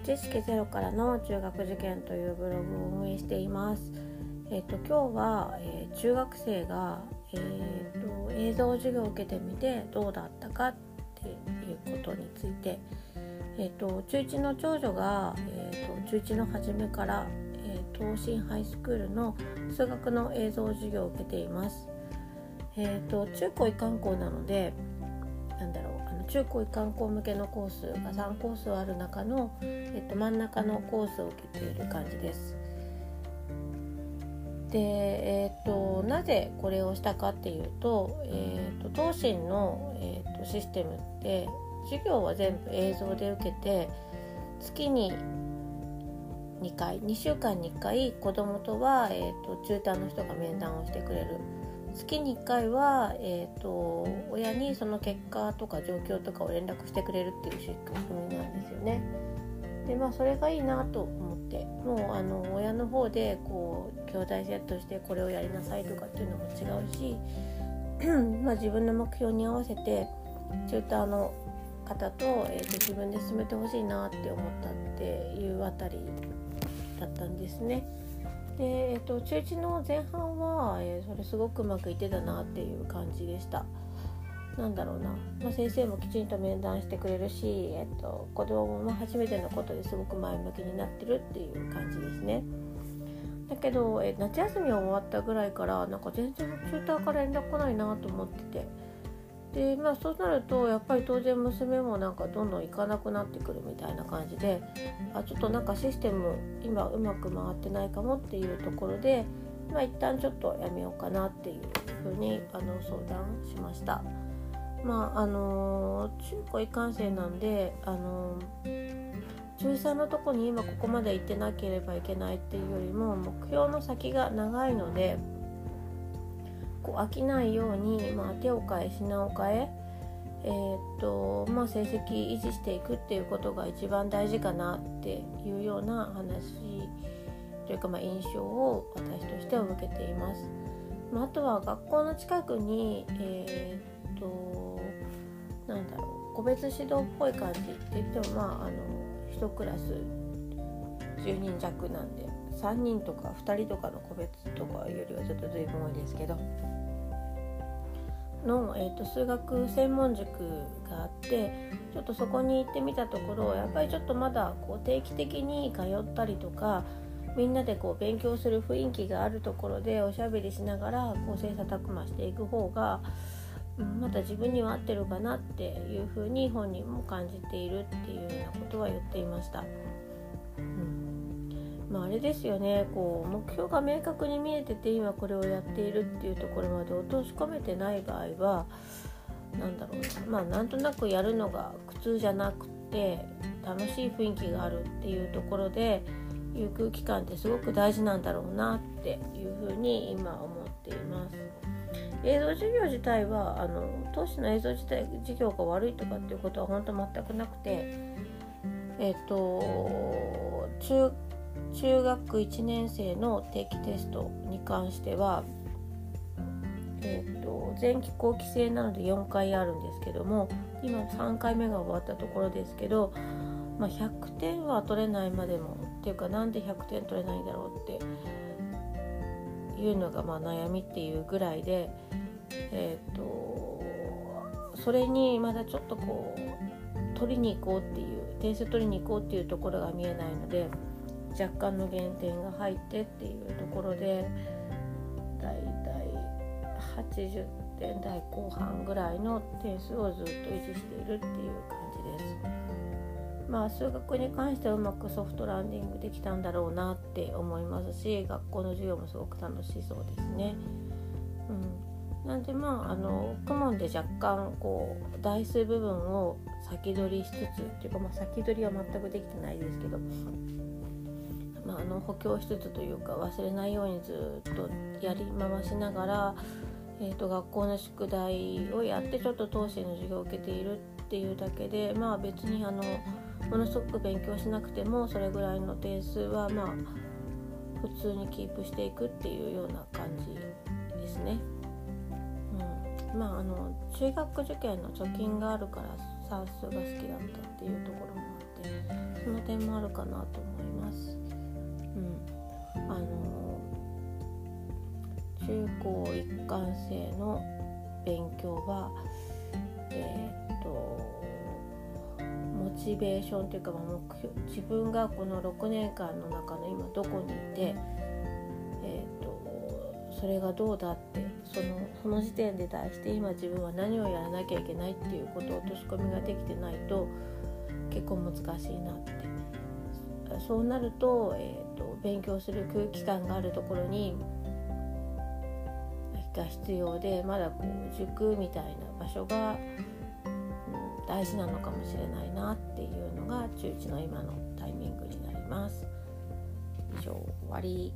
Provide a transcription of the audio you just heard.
知識ゼロからの中学受験というブログを運営しています。えっ、と今日は、えー、中学生が、えーと、映像授業を受けてみてどうだったかっていうことについて、えっ、と中1の長女が、えーと、中1の初めから、えー、東進ハイスクールの数学の映像授業を受けています。えーと中高一貫校なのでなんだろう中高一貫校向けのコースが3コースある中の、えっと、真ん中のコースを受けている感じです。で、えーと、なぜこれをしたかっていうと,、えーと、東進の、えーと、システムって授業は全部映像で受けて月に2回2週間に1回子どもとは、えー、と中途の人が面談をしてくれる月に1回は、えーと、親にその結果とか状況とかを連絡してくれるっていう仕組みなんですよね。でまあそれがいいなと思ってもうあの親の方でこう兄弟セットしてこれをやりなさいとかっていうのも違うし まあ自分の目標に合わせてチューターの方と,、えーと自分で進めてほしいなって思ったっていうあたりだったんですね。で、えっと、中1の前半は、えー、それすごくうまくいってたなっていう感じでした。なんだろうな、まあ、先生もきちんと面談してくれるし、えっと、子供も初めてのことですごく前向きになってるっていう感じですね。だけど、え夏休み終わったぐらいからなんか全然チューターから連絡来ないなと思ってて。でまあそうなるとやっぱり当然娘もなんかどんどん行かなくなってくるみたいな感じであちょっとなんかシステム今うまく回ってないかもっていうところでまあ一旦ちょっとやめようかなっていうふうにあの相談しました。まああの中高一貫生なんであの中3のとこに今ここまで行ってなければいけないっていうよりも目標の先が長いのでこう飽きないように、まあ、手を変え品を変ええー、っとまあ、成績維持していくっていうことが一番大事かなっていうような話というかまあ印象を私としては受けています。まあ、あとは学校の近くに、えー、っとなんだろう個別指導っぽい感じって言ってもまああの1クラス10人弱なんで3人とか2人とかの個別とかよりはちょっと随分多いですけどの、えーと、数学専門塾があってちょっとそこに行ってみたところやっぱりちょっとまだこう定期的に通ったりとかみんなでこう勉強する雰囲気があるところでおしゃべりしながらこう切磋琢磨していく方が、うん、また自分には合ってるかなっていうふうに本人も感じているっていうようなことは言っていました。まあ、あれですよねこう目標が明確に見えてて今これをやっているっていうところまで落とし込めてない場合は何だろうなまあなんとなくやるのが苦痛じゃなくて楽しい雰囲気があるっていうところでいう空気感ってすごく大事なんだろうなっていうふうに今思っています。映像授業自体はあの当時の映像自体授業が悪いとかっていうことは本当全くなくてえっ、と中中学1年生の定期テストに関しては、えーと、前期後期制なので4回あるんですけども今3回目が終わったところですけど、まあ、100点は取れないまでもっていうかなんで100点取れないんだろうっていうのがまあ悩みっていうぐらいで、えーとそれにまだちょっとこう取りに行こうっていう点数取りに行こうっていうところが見えないので。若干の減点が入ってっていうところでだいたい80点台後半ぐらいの点数をずっと維持しているっていう感じです。まあ数学に関してはうまくソフトランディングできたんだろうなって思いますし学校の授業もすごく楽しそうですね。うん、なんでまああのクモンで若干こう台数部分を先取りしつつっていうかまあ先取りは全くできてないですけどまあ、あの補強しつつというか忘れないようにずっとやり回しながら、えーと、学校の宿題をやってちょっと当時の授業を受けているっていうだけでまあ別にあのものすごく勉強しなくてもそれぐらいの点数はまあ普通にキープしていくっていうような感じですね。うん、まああの中学受験の貯金があるから算数が好きだったっていうところもあって。その点もあるかなと思います。うん、あの中高一貫生の勉強はえー、っとモチベーションというか、目標自分がこの6年間の中の今どこにいて、えーと、それがどうだってそのその時点で対して今自分は何をやらなきゃいけないっていうことを落とし込みができてないと結構難しいなってそうなると,、えーと、勉強する空気感があるところにが必要でまだこう塾みたいな場所が大事なのかもしれないなっていうのが中1の今のタイミングになります。以上終わり